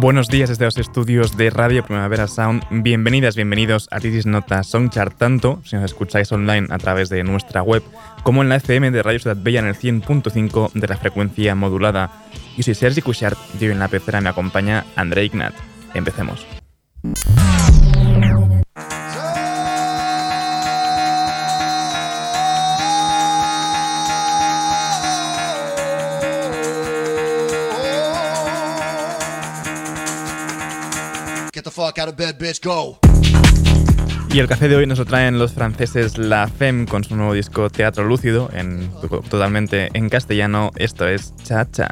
Buenos días desde los estudios de Radio Primavera Sound. Bienvenidas, bienvenidos a Titis Nota Songchart, tanto si nos escucháis online a través de nuestra web como en la FM de Radio Ciudad Bella en el 100.5 de la frecuencia modulada. Yo soy Sergi Cushart y hoy en la pecera me acompaña André Ignat. Empecemos. Y el café de hoy nos lo traen los franceses La Femme con su nuevo disco Teatro Lúcido, en, totalmente en castellano. Esto es Cha Cha.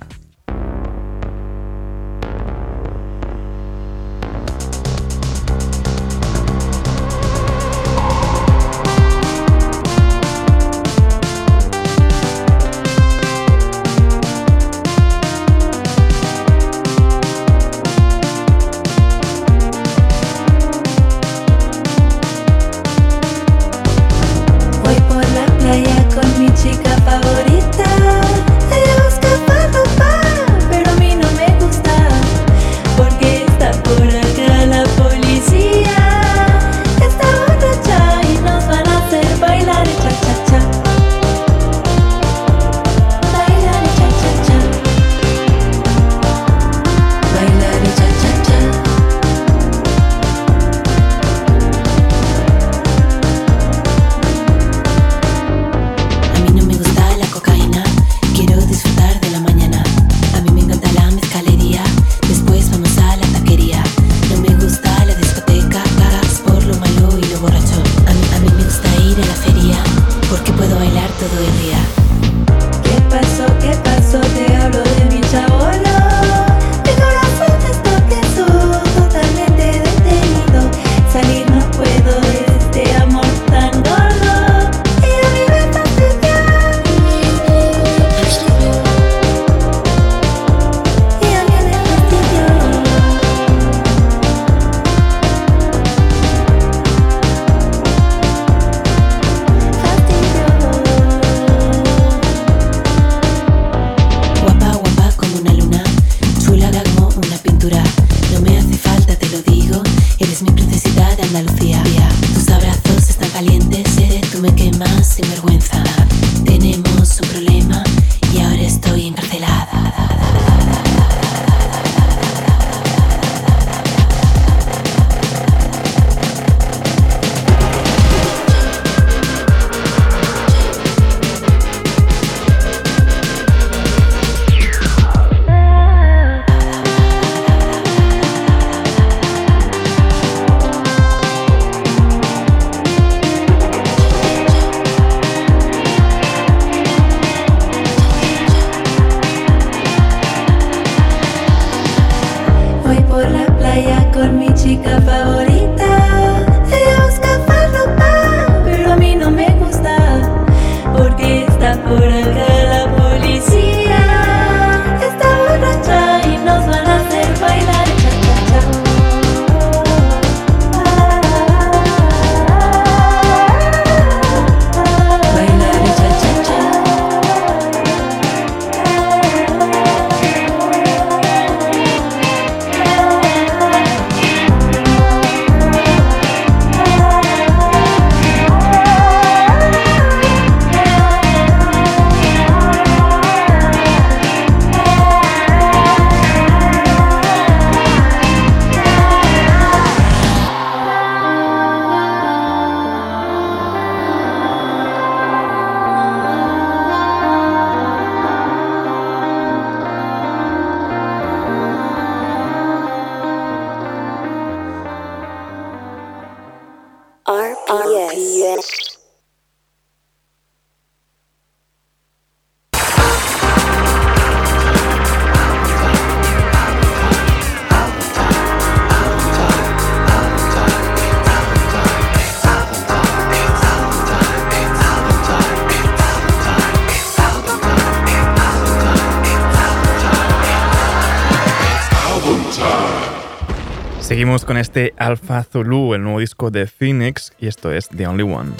Seguimos con este Alpha Zulu, el nuevo disco de Phoenix, y esto es The Only One.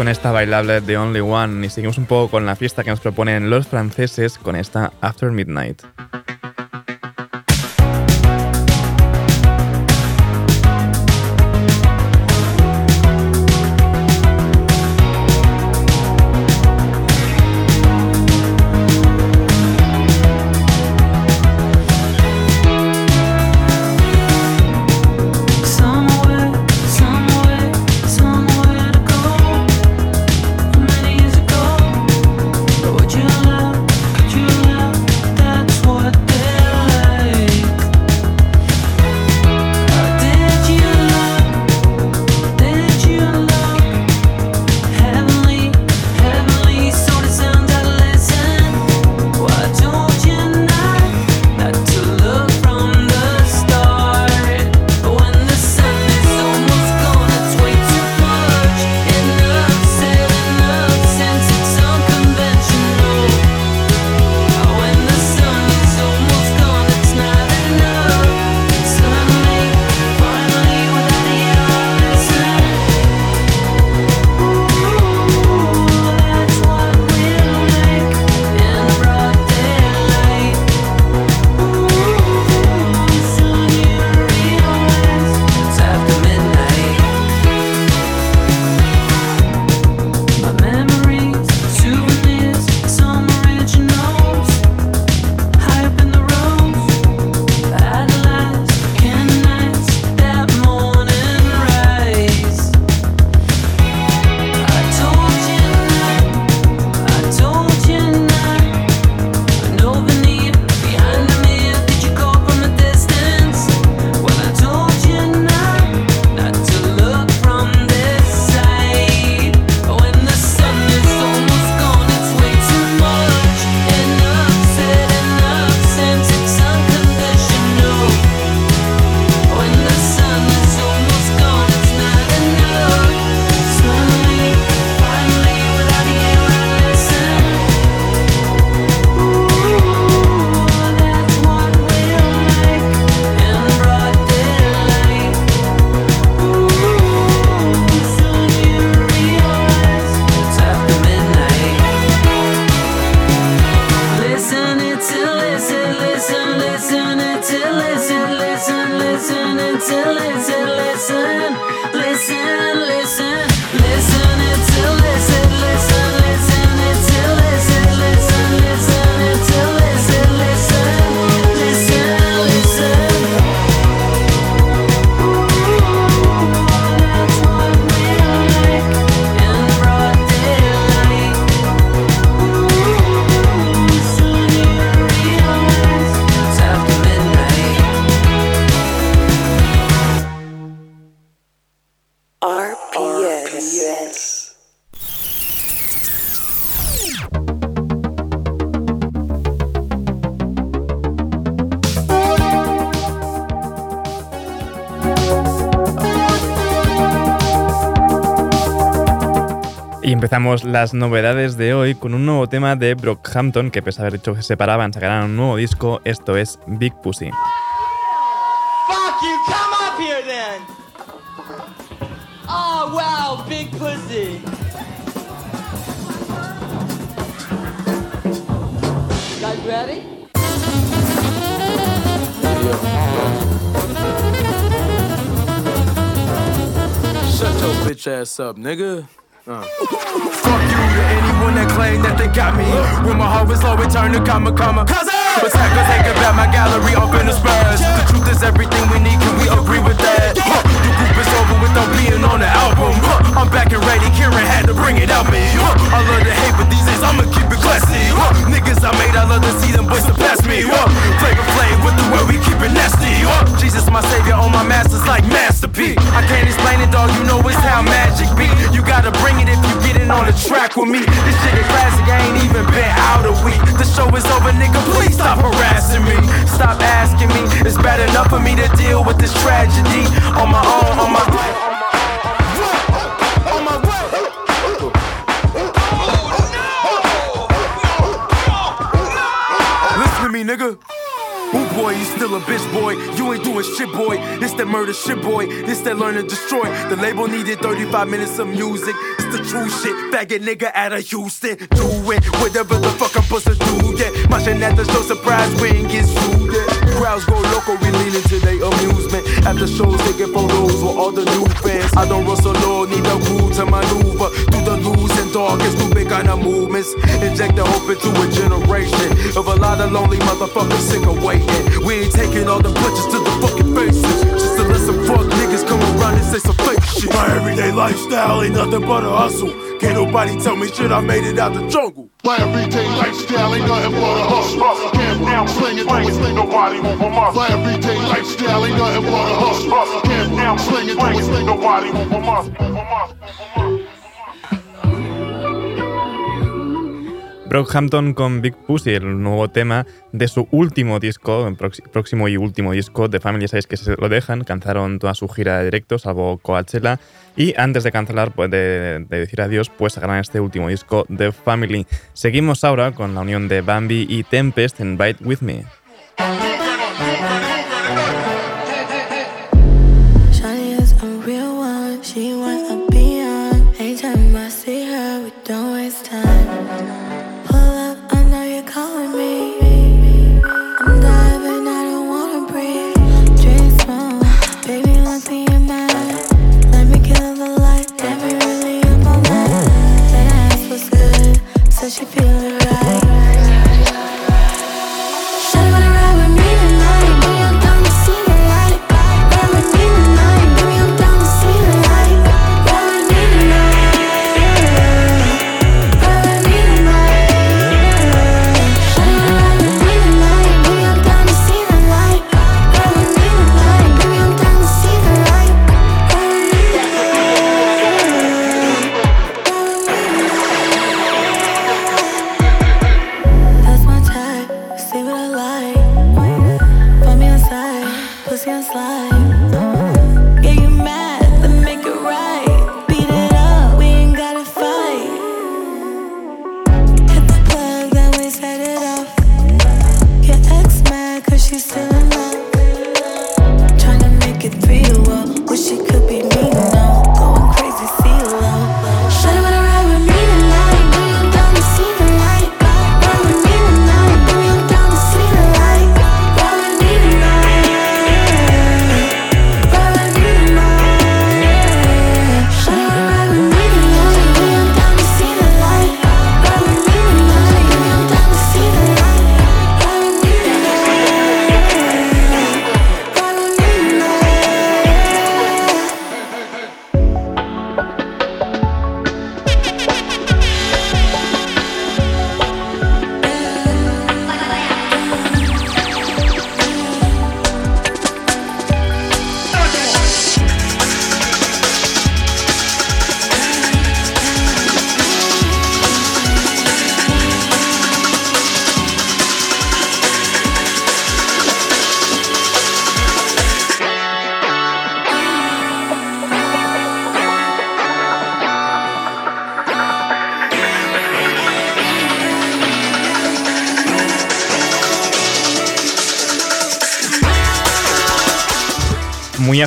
Con esta bailable The Only One y seguimos un poco con la fiesta que nos proponen los franceses con esta After Midnight. Empezamos las novedades de hoy con un nuevo tema de Brockhampton, que pese a haber dicho que se separaban, sacarán un nuevo disco. Esto es Big Pussy. Fuck you, come up here then. Oh wow, big pussy. Guys ready? Shut your bitch ass up, nigga. Uh. Fuck you to anyone that claim that they got me. When my heart was low, it turned to comma, comma. Attackers ain't about my gallery up in the spurs. The truth is everything we need, can we agree with that? It on the track with me. This shit is classic, I ain't even been out a week. The show is over, nigga, please stop harassing me. Stop asking me. It's bad enough for me to deal with this tragedy on my own, on my own. Listen to me, nigga. Ooh boy, you still a bitch boy. Doing shit, boy. This that murder shit, boy. This that learn to destroy. The label needed 35 minutes of music. It's the true shit. Faggot nigga out of Houston. Do it. Whatever the fuck I'm supposed to do, yeah. Marching at the show, surprise, we ain't get sued, yeah. Crowds go local, we lean into their amusement. At the shows, taking photos with all the new fans. I don't rustle low, need a groove to maneuver. Through the loose and darkest, through big kind of movements. Inject the hope into a generation of a lot of lonely motherfuckers sick of waiting. We ain't taking all the punches to the fucking faces. Just to let some fuck niggas come around and say some fake shit. My everyday lifestyle ain't nothing but a hustle. Can't nobody tell me shit, I made it out the jungle. My everyday lifestyle ain't nothing but a hustle. Can't down, sling it, do it, nobody move from us. My everyday lifestyle ain't nothing but a hustle. Can't down, sling it, do it, nobody move from Brockhampton con Big Pussy, el nuevo tema de su último disco, próximo y último disco de Family Size que se lo dejan, cantaron toda su gira de directo, salvo Coachella, y antes de cancelar, pues de, de decir adiós, pues sacarán este último disco de Family. Seguimos ahora con la unión de Bambi y Tempest en Bite With Me.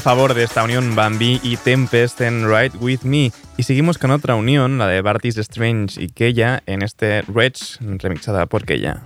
Favor de esta unión Bambi y Tempest en Ride With Me. Y seguimos con otra unión, la de Bartis Strange y Keya, en este Rich remixada por Keya.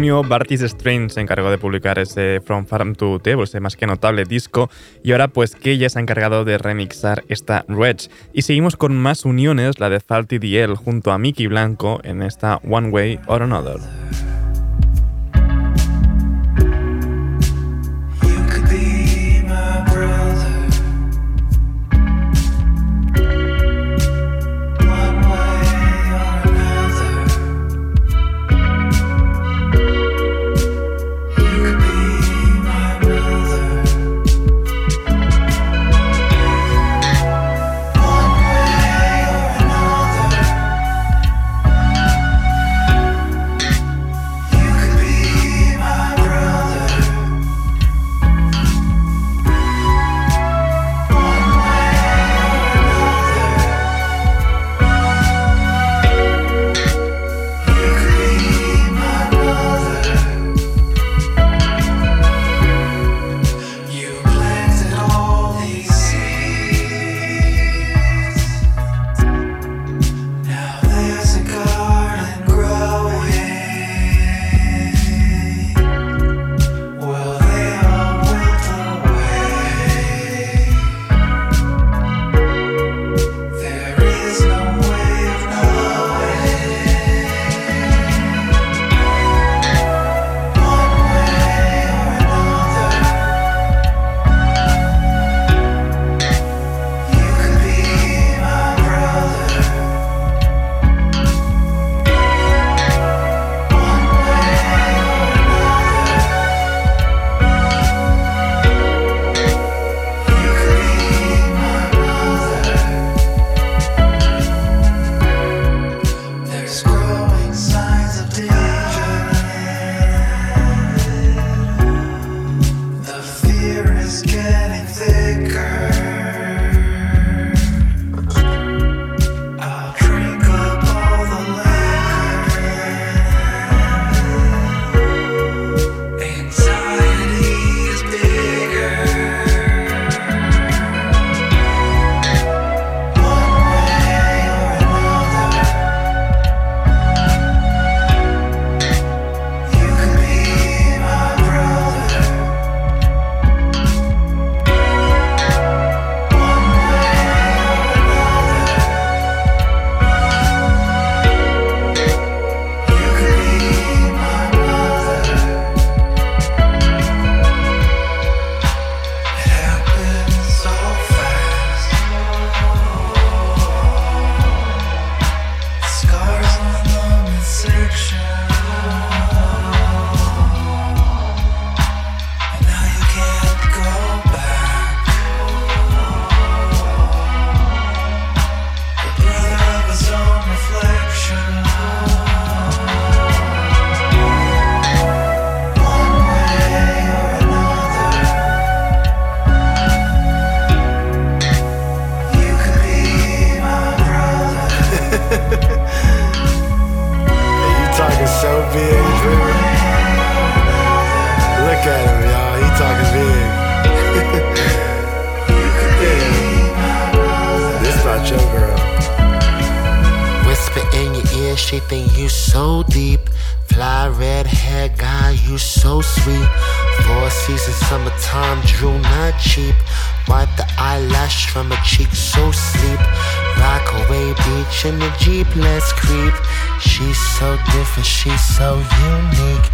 Bartis Strain se encargó de publicar ese From Farm to Table, ese más que notable disco, y ahora pues ella se ha encargado de remixar esta Reg. Y seguimos con más uniones, la de Falty DL junto a Mickey Blanco en esta One Way or Another. in the Jeep, let's creep. She's so different, she's so unique.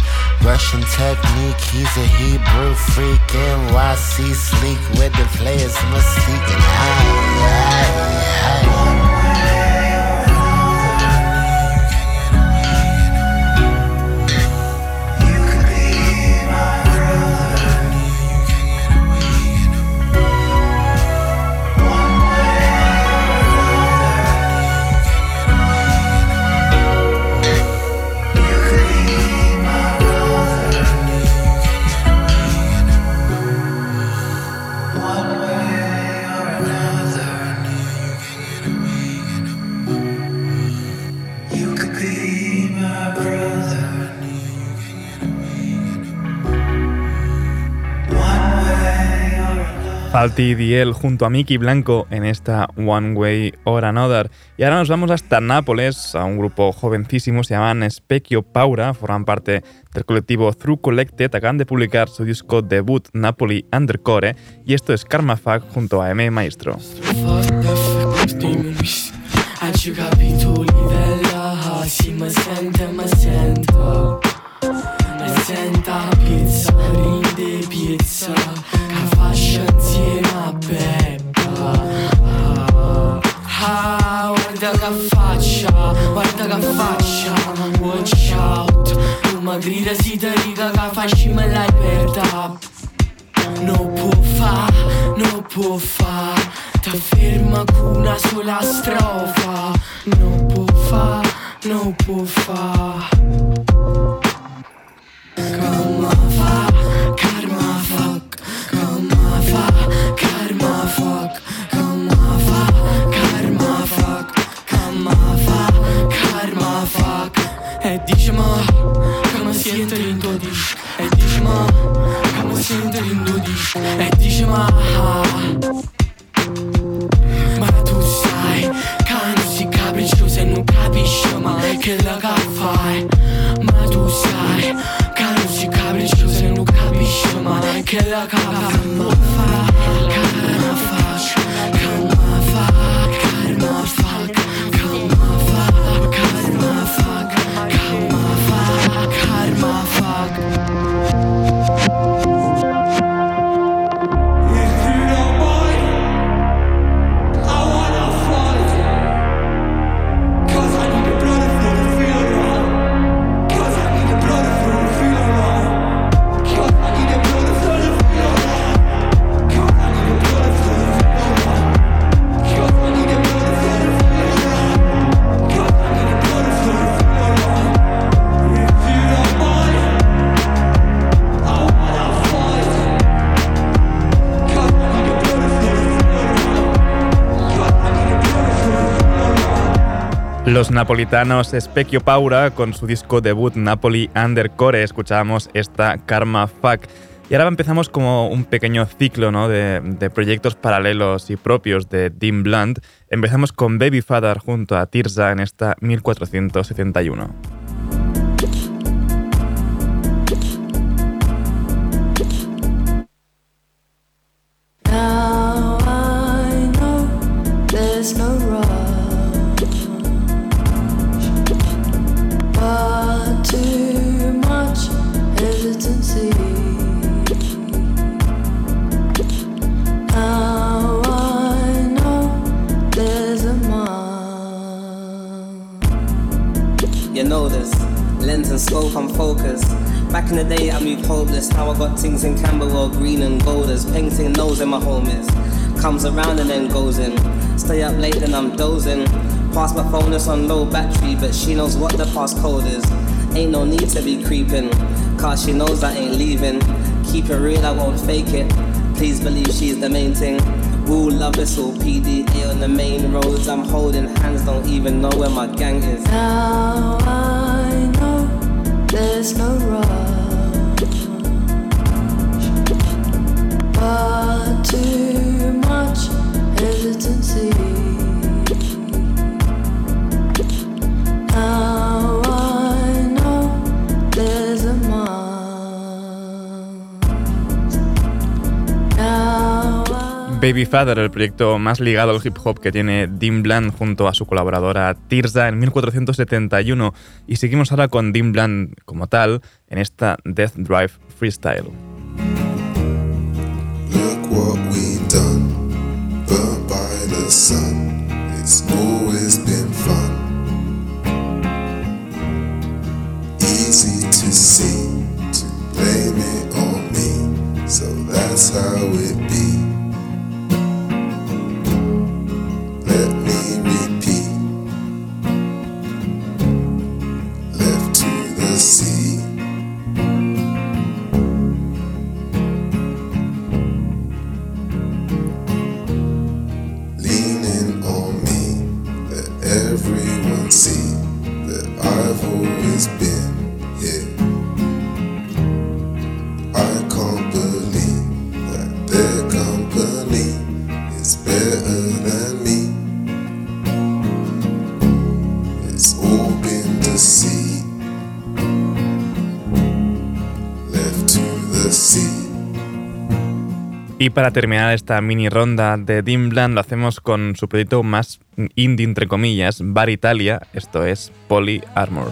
Russian technique, he's a Hebrew freak. NYC sleek with the players mystique. And I, I, I, I. Falti Diel junto a Mickey Blanco en esta One Way or Another. Y ahora nos vamos hasta Nápoles, a un grupo jovencísimo, se llaman Specchio Paura, forman parte del colectivo Through Collected, acaban de publicar su disco debut Napoli Undercore, y esto es Karma Fag junto a M. Maestro. Fascia insieme a Beppa. Ah, Guarda che faccia, guarda che faccia. Watch out Tu ma grida si te riga che Non può fa, non può fa. Ti ferma con una sola strofa. Non può fa, non può Come fa, dice ma, come siete in dodici? E dice ma, come siete in dodici? E dice ma, ma tu sai che non si capriccio e non capisci mai che la fai. Ma tu sai che non si capriccio e non capisci mai che la fai. Los napolitanos Specchio Paura con su disco debut Napoli Undercore escuchábamos esta Karma Fuck. Y ahora empezamos como un pequeño ciclo ¿no? de, de, proyectos paralelos y propios de Dean Blunt. Empezamos con Baby Father junto a Tirza en esta 1471. Scope, I'm focused. Back in the day, I moved hopeless. Now I got things in Camberwell, green and golders. Painting nose in my home is. Comes around and then goes in. Stay up late, then I'm dozing. Pass my phone, it's on low battery, but she knows what the passcode is. Ain't no need to be creeping, cause she knows I ain't leaving. Keep it real, I won't fake it. Please believe she's the main thing. Rule love this all PDA on the main roads. I'm holding hands, don't even know where my gang is. Now I there's no rush, but too much hesitancy. Now Baby Father, el proyecto más ligado al hip hop que tiene Dean Bland junto a su colaboradora Tirza en 1471. Y seguimos ahora con Dean Bland como tal en esta Death Drive Freestyle. você. Y para terminar esta mini ronda de Dimbland lo hacemos con su proyecto más indie, entre comillas, Bar Italia, esto es Poly Armor.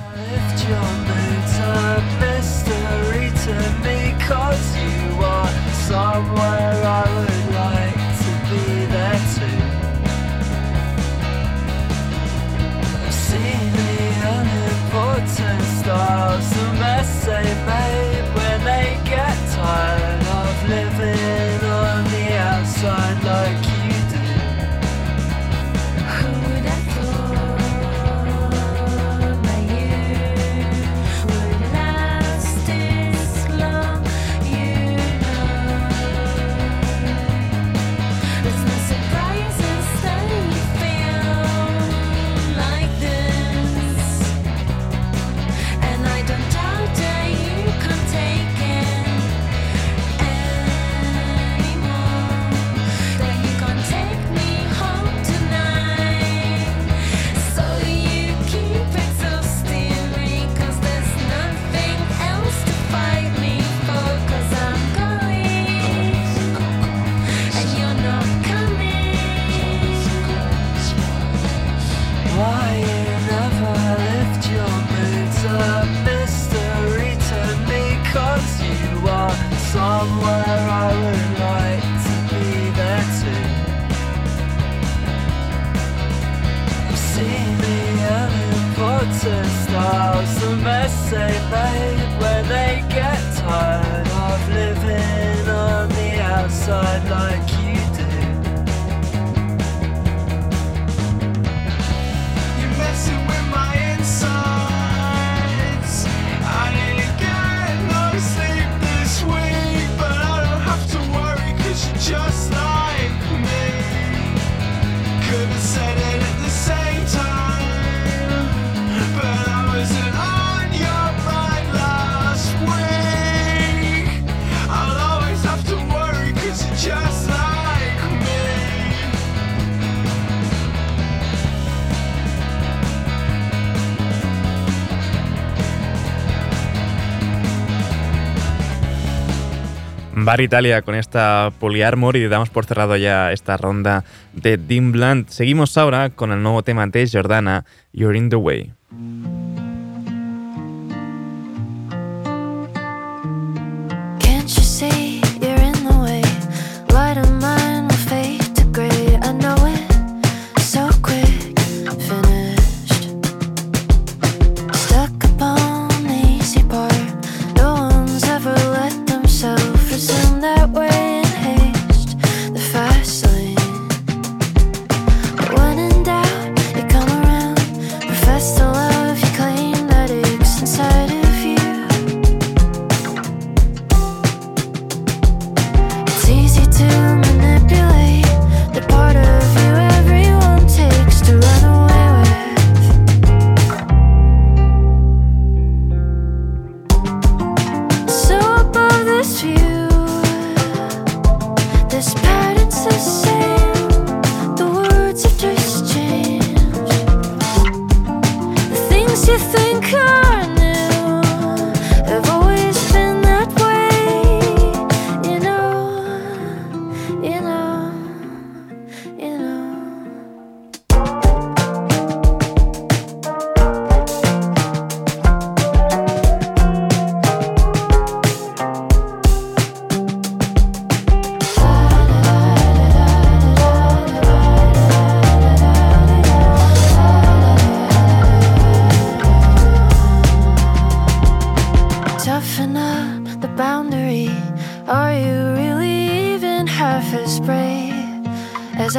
Bar Italia con esta Polyarmor y damos por cerrado ya esta ronda de Dim Blunt. Seguimos ahora con el nuevo tema de Jordana, You're in the Way.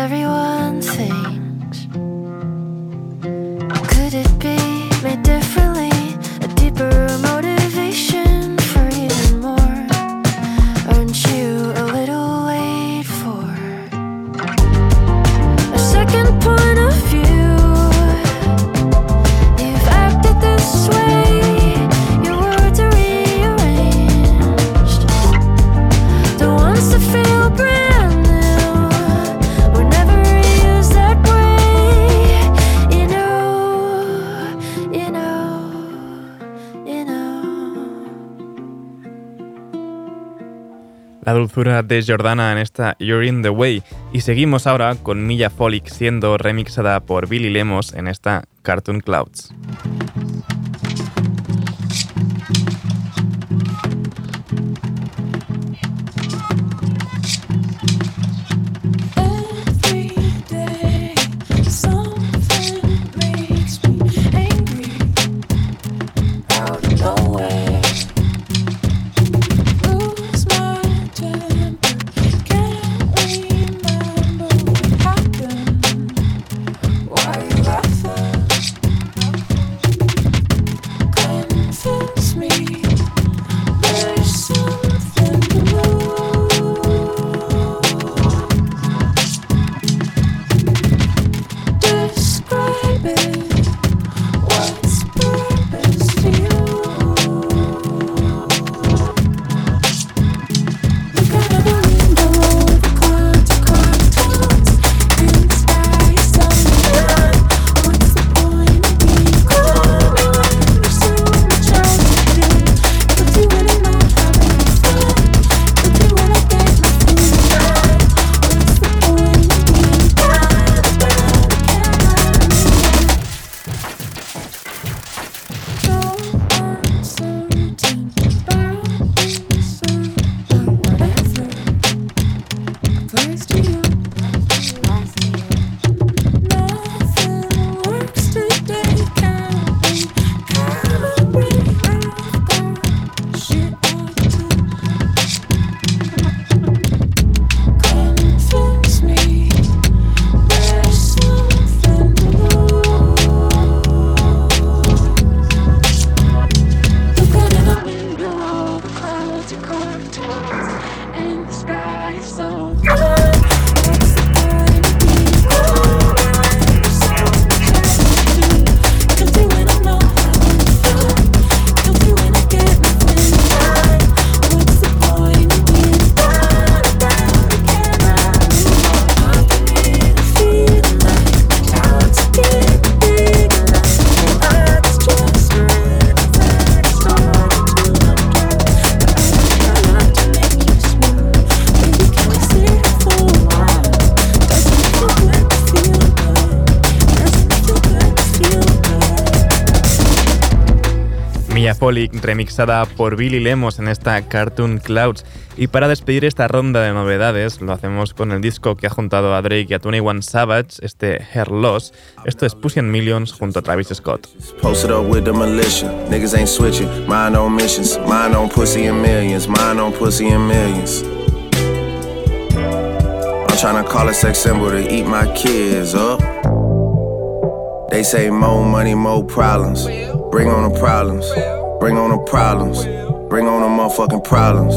everyone thinks. Could it be? De Jordana en esta You're in the Way. Y seguimos ahora con Milla Folic siendo remixada por Billy Lemos en esta Cartoon Clouds. Remixada por Billy Lemos en esta Cartoon Clouds. Y para despedir esta ronda de novedades, lo hacemos con el disco que ha juntado a Drake y a 21 Savage, este Hair Loss. Esto es Pussy and Millions junto a Travis Scott. I'm call a sex symbol to eat my kids up. They say more money, more problems. Bring on the problems. Bring on the problems. Bring on the motherfucking problems.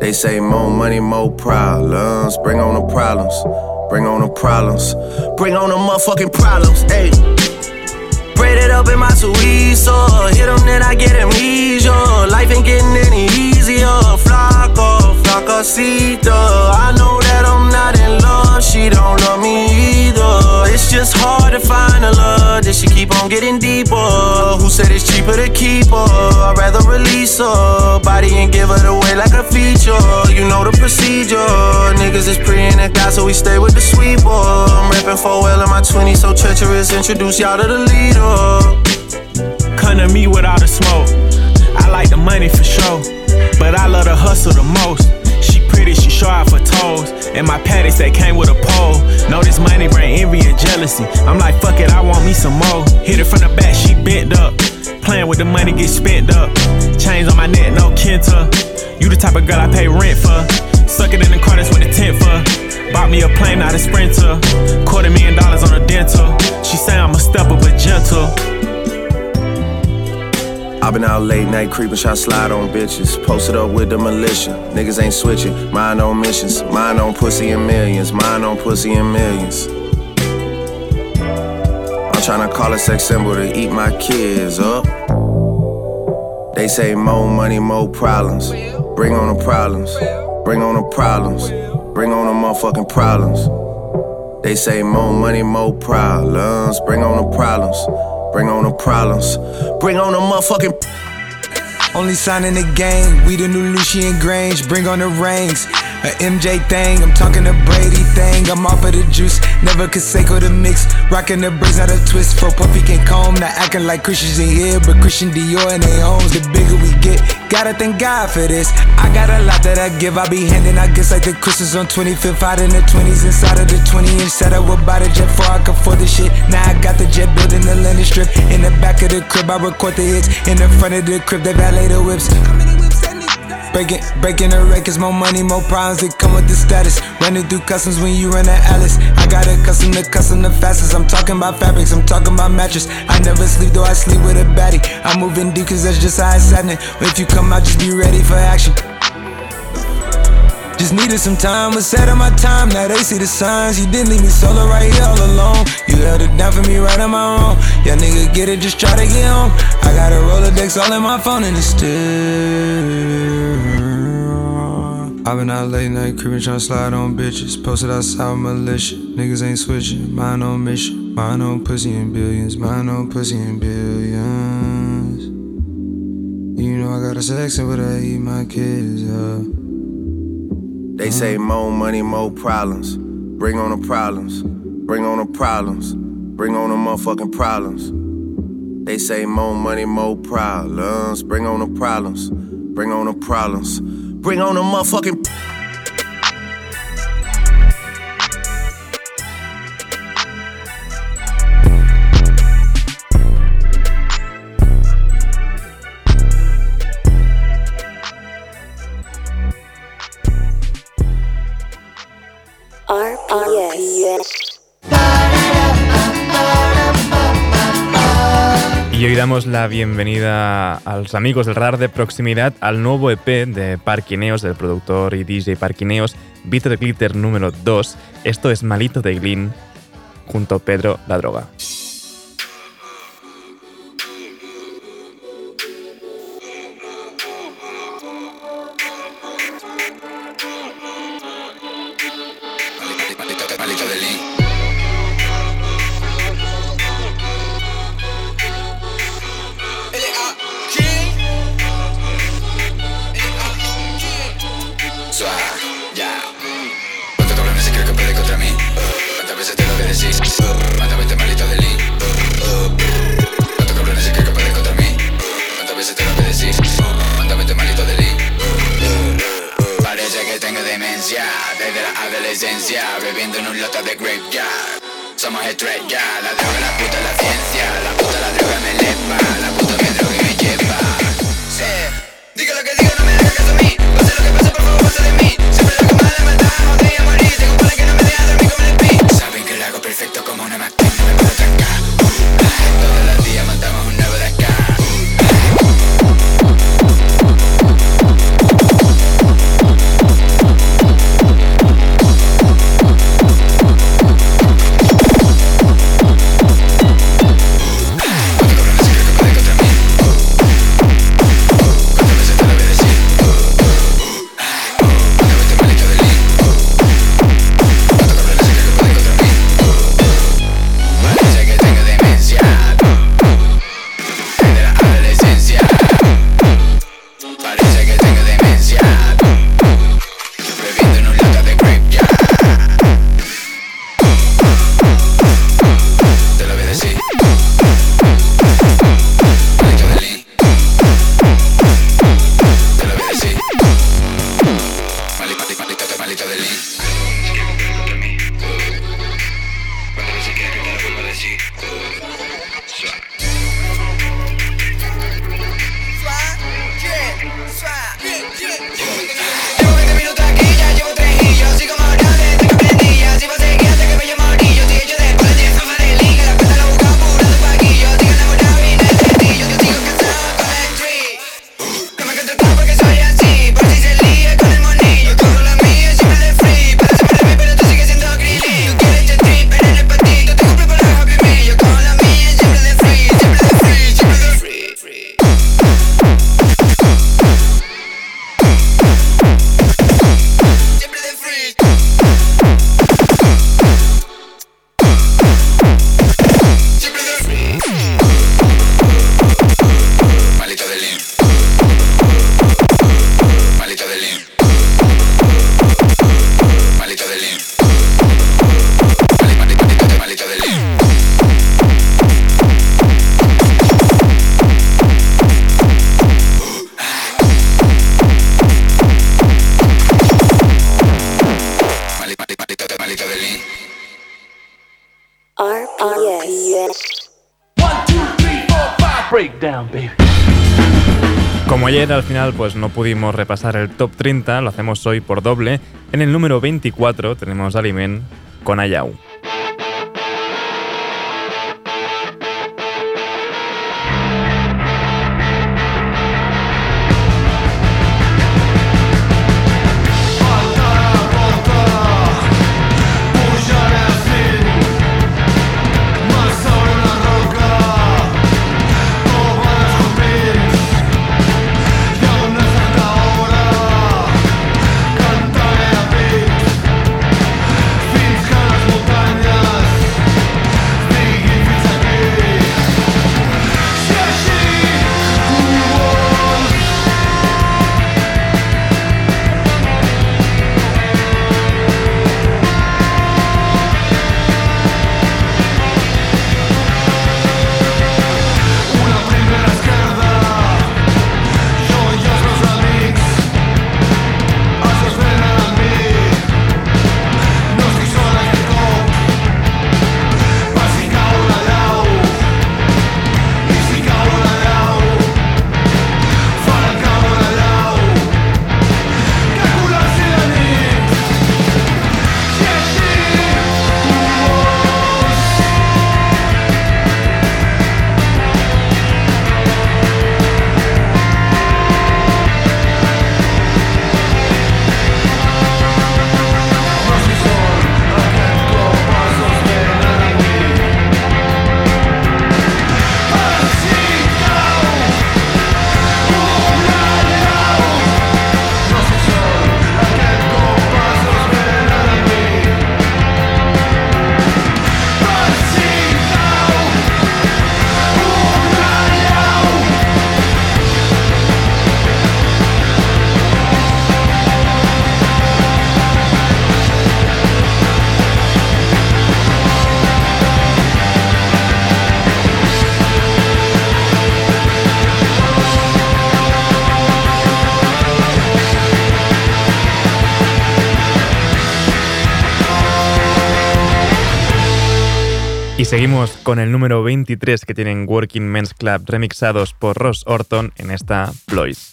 They say more money, more problems. Bring on the problems. Bring on the problems. Bring on the motherfucking problems. Hey. Braid it up in my Suizo. Hit them, then I get amnesia. Life ain't getting any easier. Flaco, flacosito. I know that I'm not in love. She don't love me either. It's just hard to find a love that she keep on getting deeper. Who said it's cheaper to keep her? I'd rather release her body and give it away like a feature. You know the procedure. Niggas is pre and God, so we stay with the sweeper. I'm rapping for well in my 20s, so treacherous. Introduce y'all to the leader. Come to me without the smoke. I like the money for sure, but I love the hustle the most. She pretty, she show out for toes. And my patties that came with a pole. Know this money bring envy and jealousy. I'm like, fuck it, I want me some more. Hit it from the back, she bent up. Playing with the money, get spent up. Chains on my neck, no Kenta. You the type of girl I pay rent for. Suck it in the car, that's what the tent for. Bought me a plane, not a sprinter. Quarter million dollars on a dental. She say I'm a stepper, but gentle. I been out late night creeping, shot slide on bitches. Posted up with the militia. Niggas ain't switching. Mine on missions. Mine on pussy and millions. Mine on pussy and millions. I'm trying to call a sex symbol to eat my kids up. They say more money, more problems. Bring on the problems. Bring on the problems. Bring on the motherfucking problems. They say more money, more problems. Bring on the problems. Bring on the problems. Bring on the motherfucking. Only sign in the game. We the new Lucian Grainge. Bring on the rings. A MJ thing, I'm talking a Brady thing. I'm off of the juice, never Canseco the mix. Rocking the braids, not a twist. For Puffy can comb, not acting like Christians in here, but Christian Dior and they homes. The bigger we get, gotta thank God for this. I got a lot that I give, I be handing. I guess like the Christmas on 25th, out in the 20s, inside of the 20 inch set. I would buy the jet before I could afford the shit. Now I got the jet building the landing strip. In the back of the crib, I record the hits. In the front of the crib, they valet the whips. Breaking, breaking the records, more money, more problems that come with the status. Running through customs when you run at Alice. I got a custom to custom the fastest. I'm talking about fabrics, I'm talking about mattress. I never sleep, though I sleep with a baddie. I'm moving deep, cause that's just how it's happening. If you come out, just be ready for action. Just needed some time, was set on my time. Now they see the signs. You didn't leave me solo right here all alone. You held it down for me right on my own. Yeah, nigga, get it, just try to get home. I got a Rolodex all in my phone and it's still. I've been out late night creeping, to slide on bitches. Posted outside militia. Niggas ain't switching. Mine on mission. Mine on pussy and billions. Mine on pussy and billions. You know I got a sex but I eat my kids up. They say more money, more problems. Bring on the problems. Bring on the problems. Bring on the motherfucking problems. They say more money, more problems. Bring on the problems. Bring on the problems. Bring on the motherfucking. Y hoy damos la bienvenida a los amigos del radar de proximidad al nuevo EP de Parquineos, del productor y DJ Parquineos, Bitter Glitter número 2. Esto es Malito de Glyn, junto a Pedro La Droga. pues no pudimos repasar el top 30, lo hacemos hoy por doble. En el número 24 tenemos Aliment con Ayau. Seguimos con el número 23 que tienen Working Men's Club remixados por Ross Orton en esta Ploys.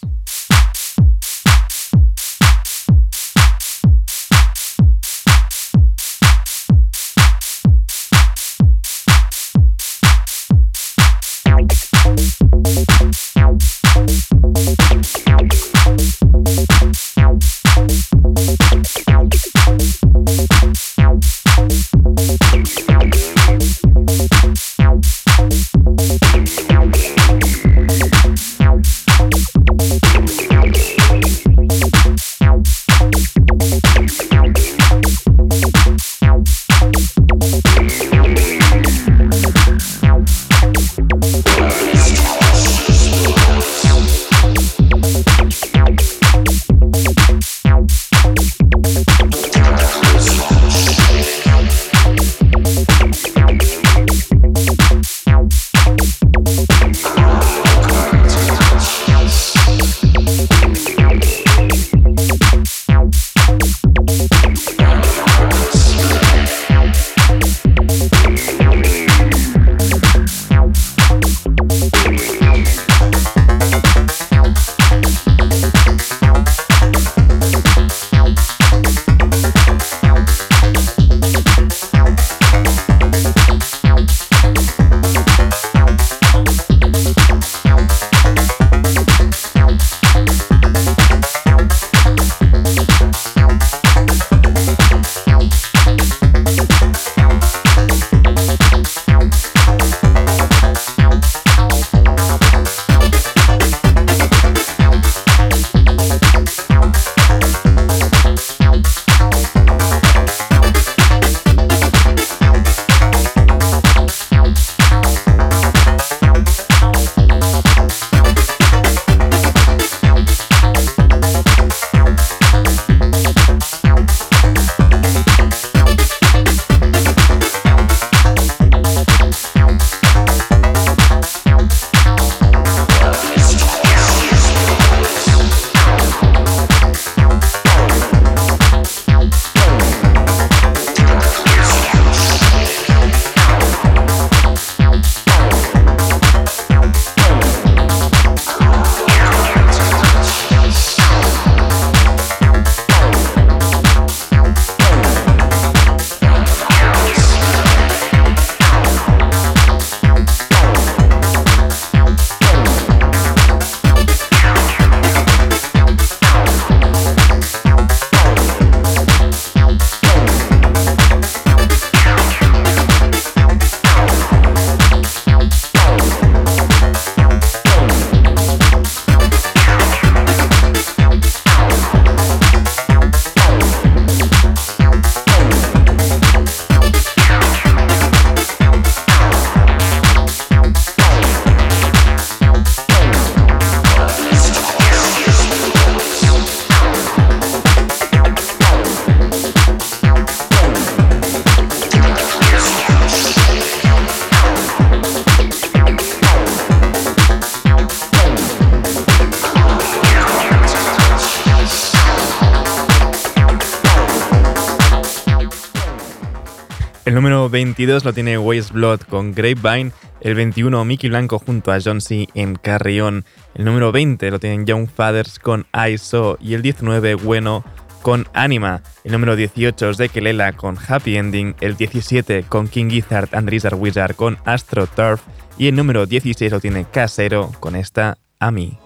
22 lo tiene Waste Blood con Grapevine. El 21 Mickey Blanco junto a John C. en Carrión. El número 20 lo tienen Young Fathers con I Saw. Y el 19 Bueno con Anima. El número 18 es de Kelela con Happy Ending. El 17 con King Gizzard and Lizard Wizard con Astro Turf. Y el número 16 lo tiene Casero con esta Ami.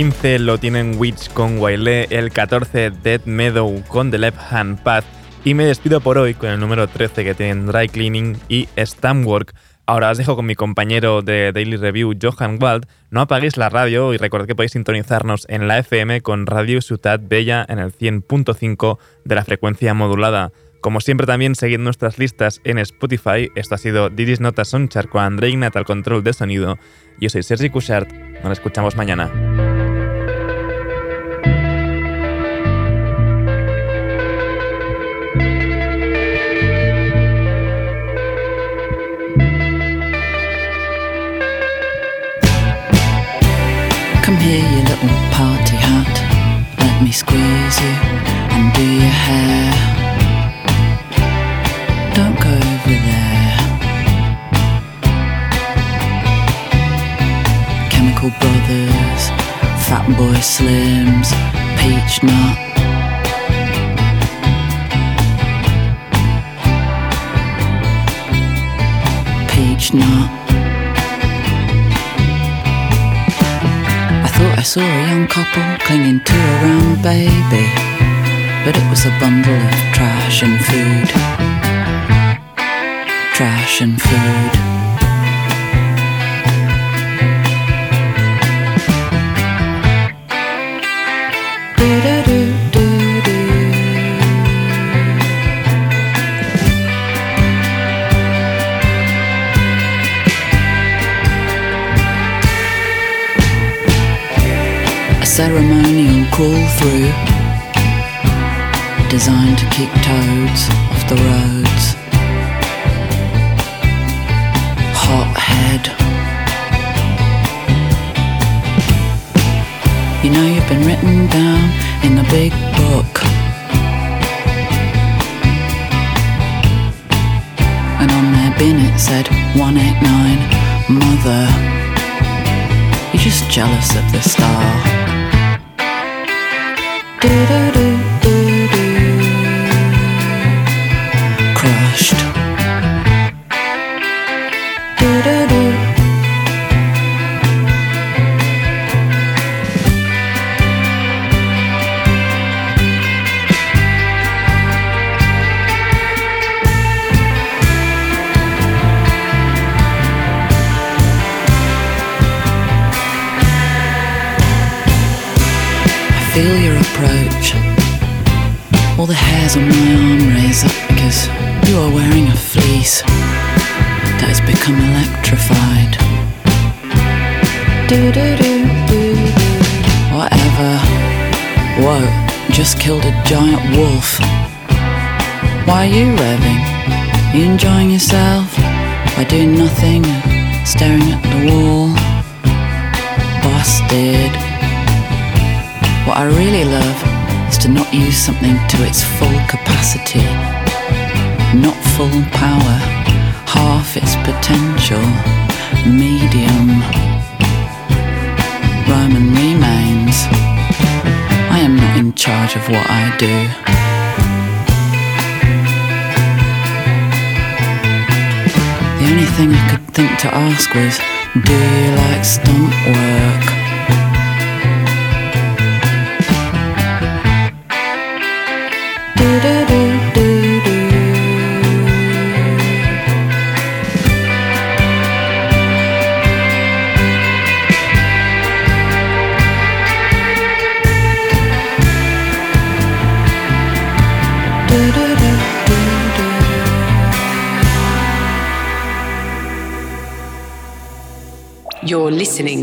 15 lo tienen Witch con Wailé, el 14 Dead Meadow con The Left Hand Path y me despido por hoy con el número 13 que tienen Dry Cleaning y Stamwork. Ahora os dejo con mi compañero de Daily Review, Johan Wald. No apaguéis la radio y recordad que podéis sintonizarnos en la FM con Radio Ciutat Bella en el 100.5 de la frecuencia modulada. Como siempre también seguid nuestras listas en Spotify. Esto ha sido Didis Nota Sonchar con André Ignat al control de sonido. Yo soy Sergi Cushart. Nos escuchamos mañana. Was a bundle of trash and food. Whatever. Whoa, just killed a giant wolf. Why are you revving? You enjoying yourself by doing nothing and staring at the wall? Busted. What I really love is to not use something to its full capacity, not full power, half its potential, medium. Roman remains. I am not in charge of what I do. The only thing I could think to ask was, do you like stunt work?